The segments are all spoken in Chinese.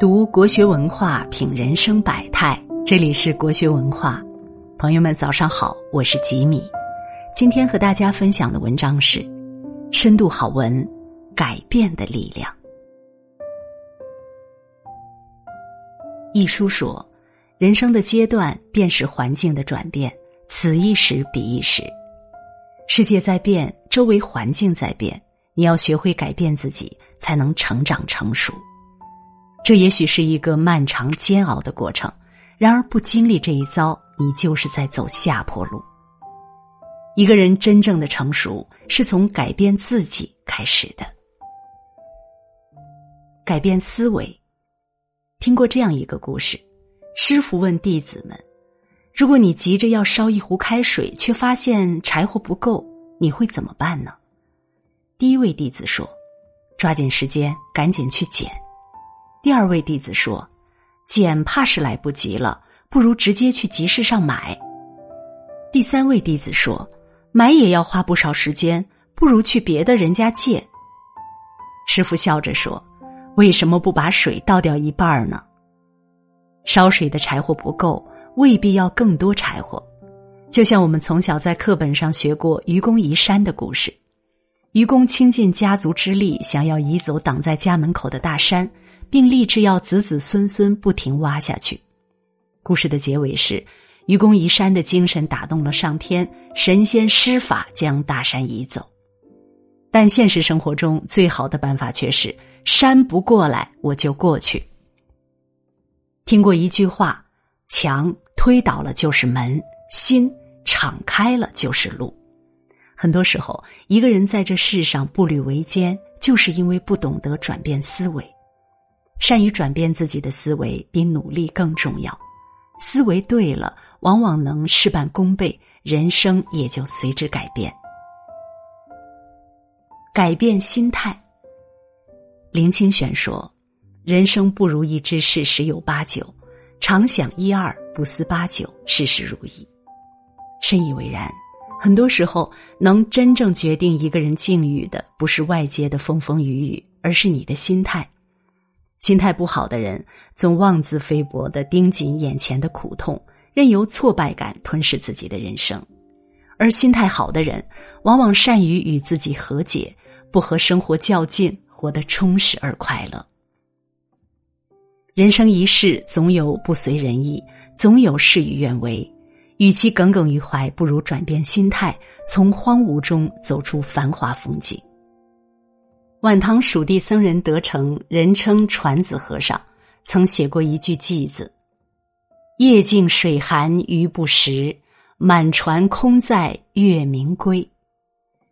读国学文化，品人生百态。这里是国学文化，朋友们早上好，我是吉米。今天和大家分享的文章是《深度好文：改变的力量》。一书说，人生的阶段便是环境的转变，此一时彼一时。世界在变，周围环境在变，你要学会改变自己，才能成长成熟。这也许是一个漫长煎熬的过程，然而不经历这一遭，你就是在走下坡路。一个人真正的成熟，是从改变自己开始的。改变思维。听过这样一个故事：师傅问弟子们，如果你急着要烧一壶开水，却发现柴火不够，你会怎么办呢？第一位弟子说：“抓紧时间，赶紧去捡。”第二位弟子说：“捡怕是来不及了，不如直接去集市上买。”第三位弟子说：“买也要花不少时间，不如去别的人家借。”师傅笑着说：“为什么不把水倒掉一半呢？烧水的柴火不够，未必要更多柴火。就像我们从小在课本上学过愚公移山的故事，愚公倾尽家族之力，想要移走挡在家门口的大山。并立志要子子孙孙不停挖下去。故事的结尾是，愚公移山的精神打动了上天，神仙施法将大山移走。但现实生活中，最好的办法却是山不过来，我就过去。听过一句话：墙推倒了就是门，心敞开了就是路。很多时候，一个人在这世上步履维艰，就是因为不懂得转变思维。善于转变自己的思维，比努力更重要。思维对了，往往能事半功倍，人生也就随之改变。改变心态。林清玄说：“人生不如意之事十有八九，常想一二，不思八九，事事如意。”深以为然。很多时候，能真正决定一个人境遇的，不是外界的风风雨雨，而是你的心态。心态不好的人，总妄自菲薄的盯紧眼前的苦痛，任由挫败感吞噬自己的人生；而心态好的人，往往善于与自己和解，不和生活较劲，活得充实而快乐。人生一世，总有不随人意，总有事与愿违。与其耿耿于怀，不如转变心态，从荒芜中走出繁华风景。晚唐蜀地僧人德成，人称传子和尚，曾写过一句偈子：“夜静水寒鱼不食，满船空载月明归。”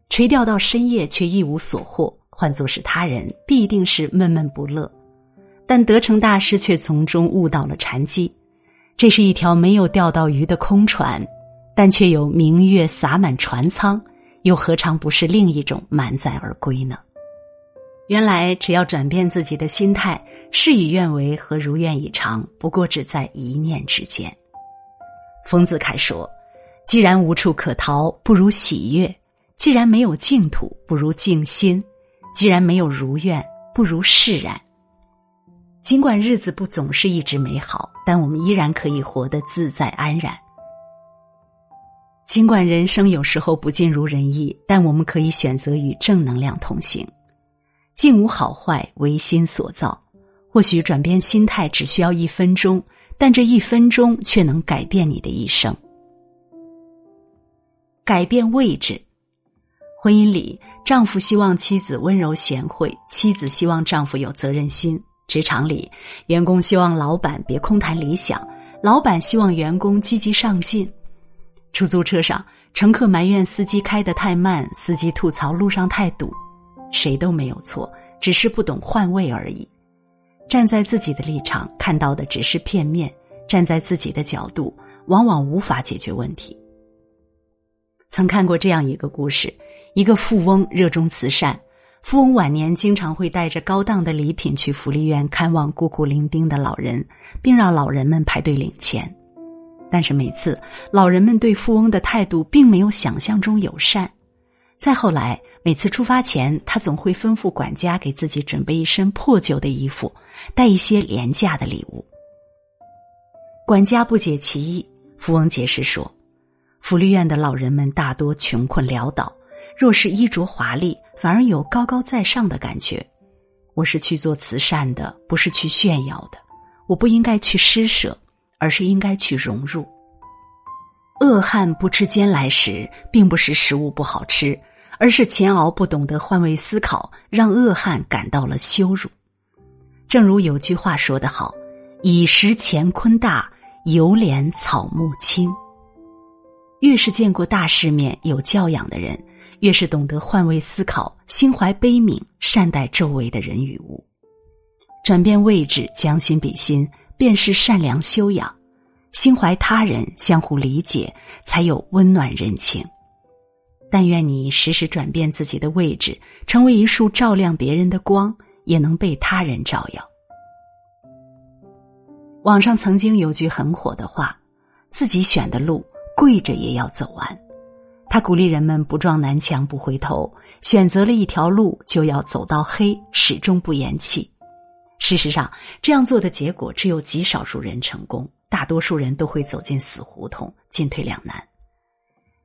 垂钓到深夜却一无所获，换作是他人，必定是闷闷不乐。但德成大师却从中悟到了禅机：这是一条没有钓到鱼的空船，但却有明月洒满船舱，又何尝不是另一种满载而归呢？原来，只要转变自己的心态，事与愿违和如愿以偿，不过只在一念之间。丰子恺说：“既然无处可逃，不如喜悦；既然没有净土，不如静心；既然没有如愿，不如释然。”尽管日子不总是一直美好，但我们依然可以活得自在安然。尽管人生有时候不尽如人意，但我们可以选择与正能量同行。境无好坏，唯心所造。或许转变心态只需要一分钟，但这一分钟却能改变你的一生。改变位置，婚姻里，丈夫希望妻子温柔贤惠，妻子希望丈夫有责任心；职场里，员工希望老板别空谈理想，老板希望员工积极上进；出租车上，乘客埋怨司机开得太慢，司机吐槽路上太堵。谁都没有错，只是不懂换位而已。站在自己的立场，看到的只是片面；站在自己的角度，往往无法解决问题。曾看过这样一个故事：一个富翁热衷慈善，富翁晚年经常会带着高档的礼品去福利院看望孤苦伶仃的老人，并让老人们排队领钱。但是每次，老人们对富翁的态度并没有想象中友善。再后来，每次出发前，他总会吩咐管家给自己准备一身破旧的衣服，带一些廉价的礼物。管家不解其意，富翁解释说：“福利院的老人们大多穷困潦倒，若是衣着华丽，反而有高高在上的感觉。我是去做慈善的，不是去炫耀的。我不应该去施舍，而是应该去融入。恶汉不吃煎来食，并不是食物不好吃。”而是钱敖不懂得换位思考，让恶汉感到了羞辱。正如有句话说得好：“以食乾坤大，犹怜草木青。”越是见过大世面、有教养的人，越是懂得换位思考，心怀悲悯，善待周围的人与物。转变位置，将心比心，便是善良修养。心怀他人，相互理解，才有温暖人情。但愿你时时转变自己的位置，成为一束照亮别人的光，也能被他人照耀。网上曾经有句很火的话：“自己选的路，跪着也要走完。”他鼓励人们不撞南墙不回头，选择了一条路就要走到黑，始终不言弃。事实上，这样做的结果只有极少数人成功，大多数人都会走进死胡同，进退两难。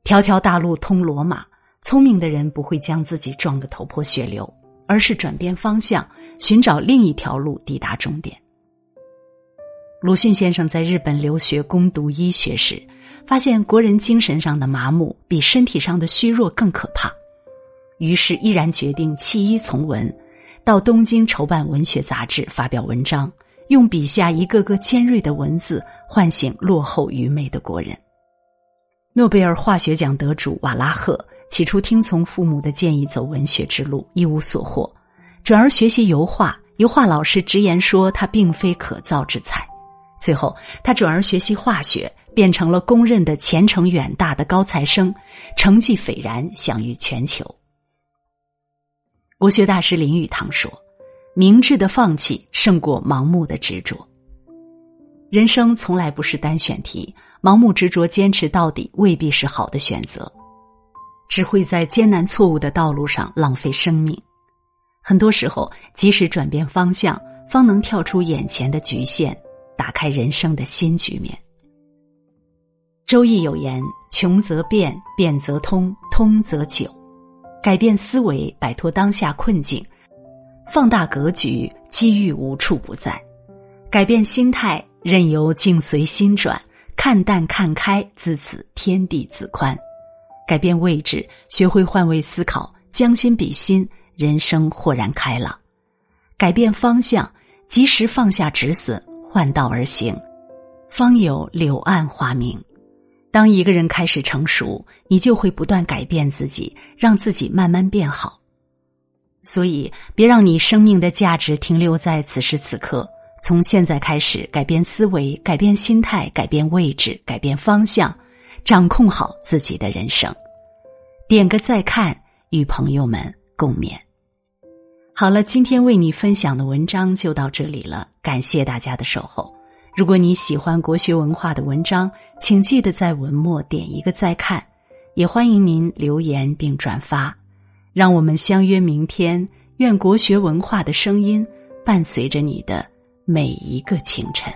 条条大路通罗马，聪明的人不会将自己撞得头破血流，而是转变方向，寻找另一条路抵达终点。鲁迅先生在日本留学攻读医学时，发现国人精神上的麻木比身体上的虚弱更可怕，于是毅然决定弃医从文，到东京筹办文学杂志发表文章，用笔下一个个尖锐的文字唤醒落后愚昧的国人。诺贝尔化学奖得主瓦拉赫起初听从父母的建议走文学之路，一无所获，转而学习油画。油画老师直言说他并非可造之才。最后，他转而学习化学，变成了公认的前程远大的高材生，成绩斐然，享誉全球。国学大师林语堂说：“明智的放弃胜过盲目的执着。人生从来不是单选题。”盲目执着、坚持到底未必是好的选择，只会在艰难错误的道路上浪费生命。很多时候，及时转变方向，方能跳出眼前的局限，打开人生的新局面。周易有言：“穷则变，变则通，通则久。”改变思维，摆脱当下困境，放大格局，机遇无处不在；改变心态，任由境随心转。看淡看开，自此天地自宽；改变位置，学会换位思考，将心比心，人生豁然开朗；改变方向，及时放下止损，换道而行，方有柳暗花明。当一个人开始成熟，你就会不断改变自己，让自己慢慢变好。所以，别让你生命的价值停留在此时此刻。从现在开始，改变思维，改变心态，改变位置，改变方向，掌控好自己的人生。点个再看，与朋友们共勉。好了，今天为你分享的文章就到这里了，感谢大家的守候。如果你喜欢国学文化的文章，请记得在文末点一个再看，也欢迎您留言并转发。让我们相约明天，愿国学文化的声音伴随着你的。每一个清晨。